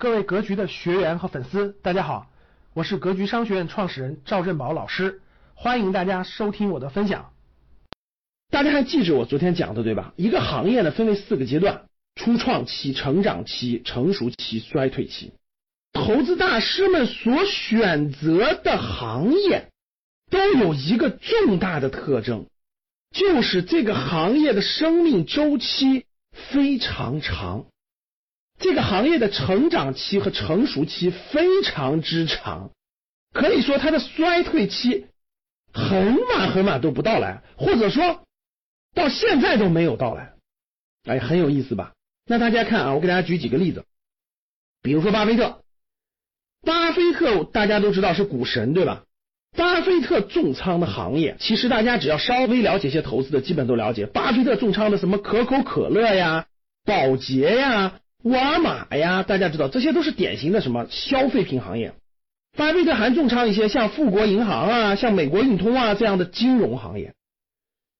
各位格局的学员和粉丝，大家好，我是格局商学院创始人赵振宝老师，欢迎大家收听我的分享。大家还记着我昨天讲的对吧？一个行业呢分为四个阶段：初创期、成长期、成熟期、衰退期。投资大师们所选择的行业都有一个重大的特征，就是这个行业的生命周期非常长，这个行业的成长期和成熟期非常之长，可以说它的衰退期很晚很晚都不到来，或者说。到现在都没有到来，哎，很有意思吧？那大家看啊，我给大家举几个例子，比如说巴菲特，巴菲特大家都知道是股神对吧？巴菲特重仓的行业，其实大家只要稍微了解一些投资的，基本都了解。巴菲特重仓的什么可口可乐呀、宝洁呀、沃尔玛呀，大家知道这些都是典型的什么消费品行业。巴菲特还重仓一些像富国银行啊、像美国运通啊这样的金融行业。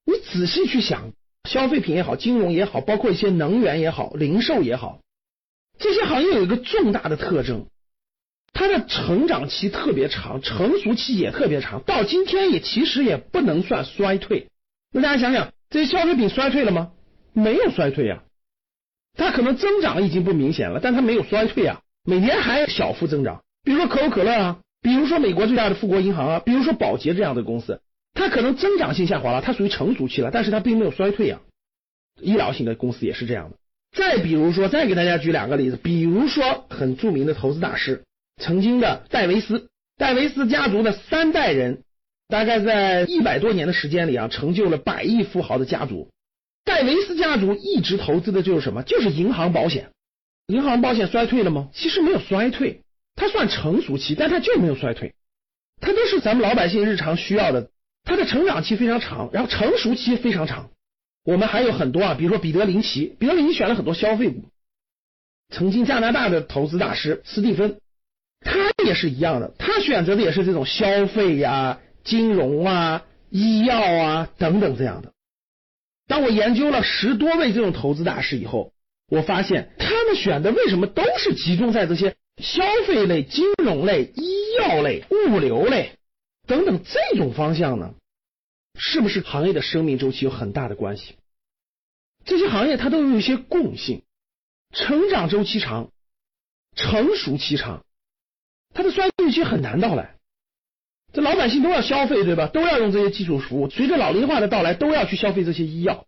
你仔细去想，消费品也好，金融也好，包括一些能源也好，零售也好，这些行业有一个重大的特征，它的成长期特别长，成熟期也特别长，到今天也其实也不能算衰退。那大家想想，这些消费品衰退了吗？没有衰退呀，它可能增长已经不明显了，但它没有衰退啊，每年还小幅增长。比如说可口可乐啊，比如说美国最大的富国银行啊，比如说宝洁这样的公司。它可能增长性下滑了，它属于成熟期了，但是它并没有衰退啊。医疗型的公司也是这样的。再比如说，再给大家举两个例子，比如说很著名的投资大师，曾经的戴维斯，戴维斯家族的三代人，大概在一百多年的时间里啊，成就了百亿富豪的家族。戴维斯家族一直投资的就是什么？就是银行保险。银行保险衰退了吗？其实没有衰退，它算成熟期，但它就没有衰退，它都是咱们老百姓日常需要的。它的成长期非常长，然后成熟期非常长。我们还有很多啊，比如说彼得林奇，彼得林奇选了很多消费股。曾经加拿大的投资大师斯蒂芬，他也是一样的，他选择的也是这种消费呀、金融啊、医药啊等等这样的。当我研究了十多位这种投资大师以后，我发现他们选的为什么都是集中在这些消费类、金融类、医药类、物流类。等等，这种方向呢，是不是行业的生命周期有很大的关系？这些行业它都有一些共性：成长周期长，成熟期长，它的衰退期很难到来。这老百姓都要消费，对吧？都要用这些基础服务。随着老龄化的到来，都要去消费这些医药。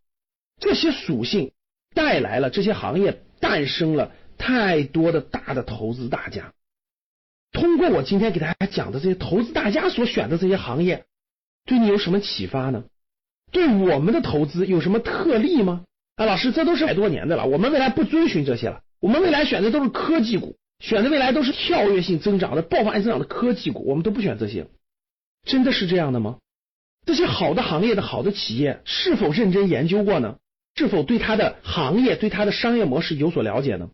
这些属性带来了这些行业诞生了太多的大的投资大家。通过我今天给大家讲的这些投资大家所选的这些行业，对你有什么启发呢？对我们的投资有什么特例吗？啊，老师，这都是百多年的了，我们未来不遵循这些了，我们未来选的都是科技股，选的未来都是跳跃性增长的、爆发性增长的科技股，我们都不选这些，真的是这样的吗？这些好的行业的好的企业是否认真研究过呢？是否对它的行业、对它的商业模式有所了解呢？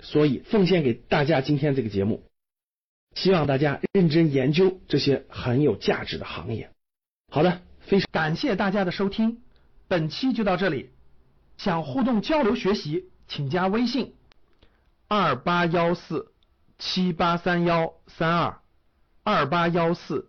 所以奉献给大家今天这个节目。希望大家认真研究这些很有价值的行业。好的，非常感谢大家的收听，本期就到这里。想互动交流学习，请加微信二八幺四七八三幺三二二八幺四